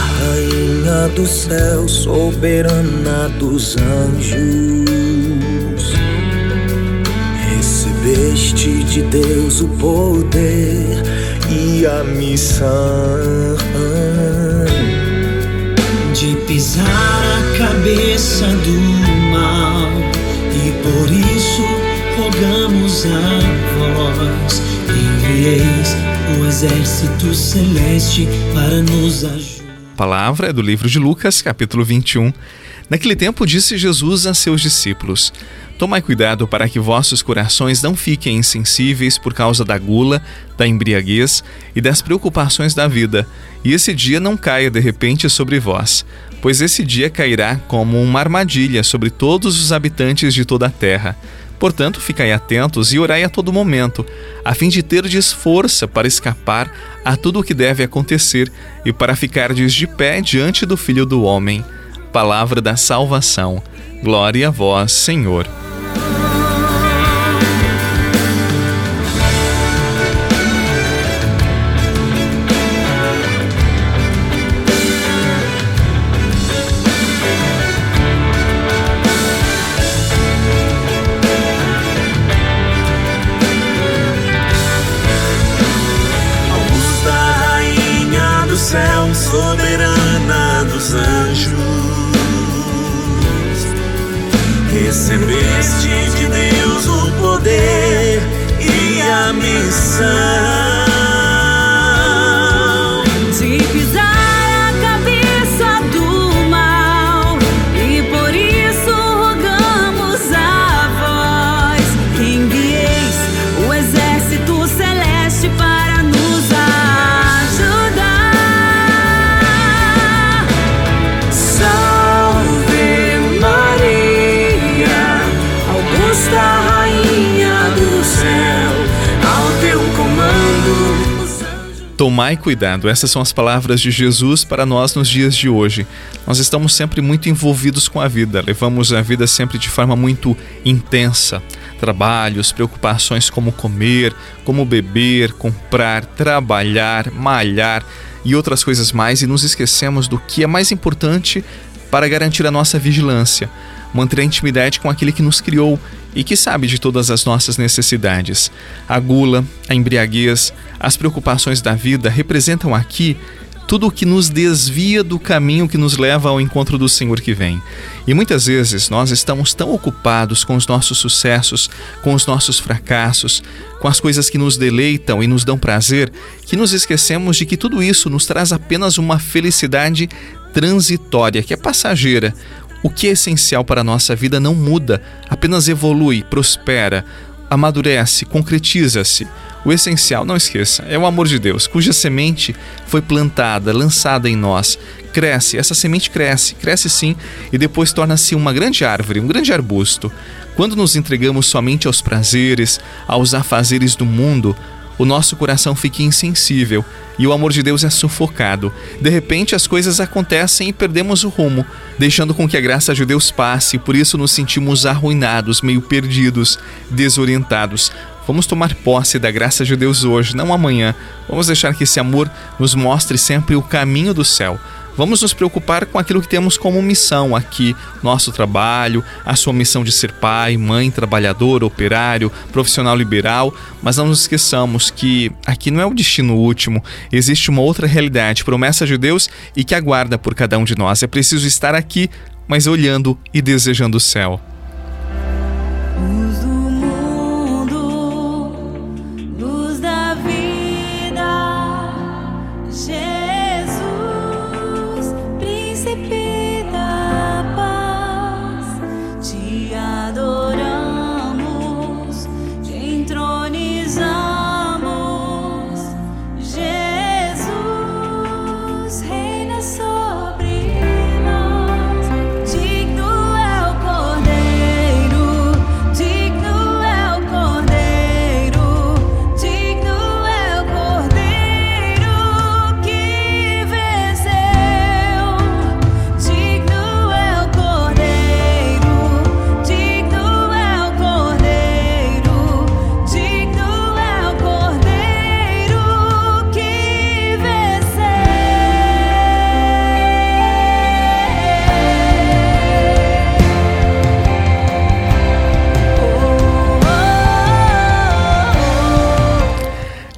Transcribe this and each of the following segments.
rainha do céu, soberana dos anjos, recebeste de Deus o poder e a missão de pisar a cabeça do mal, e por isso rogamos a vós, envieis o exército celeste para nos ajudar. Palavra é do livro de Lucas, capítulo 21. Naquele tempo disse Jesus a seus discípulos: Tomai cuidado para que vossos corações não fiquem insensíveis por causa da gula, da embriaguez e das preocupações da vida, e esse dia não caia de repente sobre vós, pois esse dia cairá como uma armadilha sobre todos os habitantes de toda a terra. Portanto, ficai atentos e orai a todo momento, a fim de terdes força para escapar a tudo o que deve acontecer e para ficardes de pé diante do Filho do Homem. Palavra da salvação. Glória a vós, Senhor. Soberana dos anjos, recebeste de Deus o poder e a missão. Tomai cuidado, essas são as palavras de Jesus para nós nos dias de hoje. Nós estamos sempre muito envolvidos com a vida, levamos a vida sempre de forma muito intensa. Trabalhos, preocupações como comer, como beber, comprar, trabalhar, malhar e outras coisas mais, e nos esquecemos do que é mais importante para garantir a nossa vigilância, manter a intimidade com aquele que nos criou e que sabe de todas as nossas necessidades. A gula, a embriaguez, as preocupações da vida representam aqui tudo o que nos desvia do caminho que nos leva ao encontro do Senhor que vem. E muitas vezes nós estamos tão ocupados com os nossos sucessos, com os nossos fracassos, com as coisas que nos deleitam e nos dão prazer, que nos esquecemos de que tudo isso nos traz apenas uma felicidade transitória, que é passageira, o que é essencial para a nossa vida não muda, apenas evolui, prospera, amadurece, concretiza-se. O essencial, não esqueça, é o amor de Deus, cuja semente foi plantada, lançada em nós. Cresce, essa semente cresce, cresce sim, e depois torna-se uma grande árvore, um grande arbusto. Quando nos entregamos somente aos prazeres, aos afazeres do mundo, o nosso coração fica insensível e o amor de Deus é sufocado. De repente, as coisas acontecem e perdemos o rumo, deixando com que a graça de Deus passe, por isso nos sentimos arruinados, meio perdidos, desorientados. Vamos tomar posse da graça de Deus hoje, não amanhã. Vamos deixar que esse amor nos mostre sempre o caminho do céu. Vamos nos preocupar com aquilo que temos como missão aqui, nosso trabalho, a sua missão de ser pai, mãe, trabalhador, operário, profissional liberal, mas não nos esqueçamos que aqui não é o destino último, existe uma outra realidade, promessa de Deus e que aguarda por cada um de nós. É preciso estar aqui, mas olhando e desejando o céu.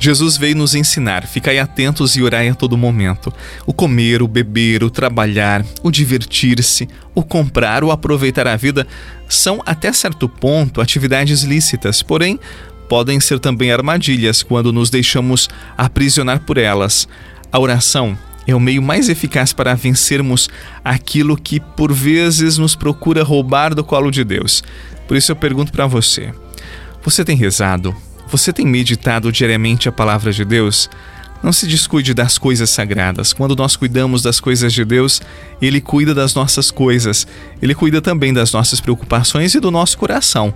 Jesus veio nos ensinar: ficai atentos e orai a todo momento. O comer, o beber, o trabalhar, o divertir-se, o comprar, o aproveitar a vida são, até certo ponto, atividades lícitas, porém, podem ser também armadilhas quando nos deixamos aprisionar por elas. A oração é o meio mais eficaz para vencermos aquilo que por vezes nos procura roubar do colo de Deus. Por isso eu pergunto para você: você tem rezado? Você tem meditado diariamente a palavra de Deus? Não se descuide das coisas sagradas. Quando nós cuidamos das coisas de Deus, Ele cuida das nossas coisas. Ele cuida também das nossas preocupações e do nosso coração.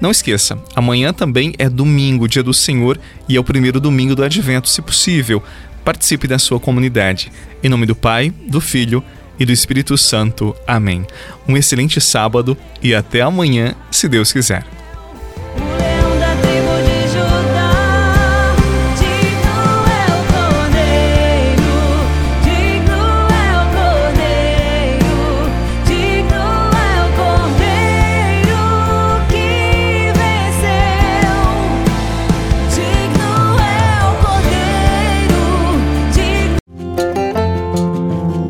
Não esqueça, amanhã também é domingo, dia do Senhor, e é o primeiro domingo do Advento, se possível. Participe da sua comunidade. Em nome do Pai, do Filho e do Espírito Santo. Amém. Um excelente sábado e até amanhã, se Deus quiser.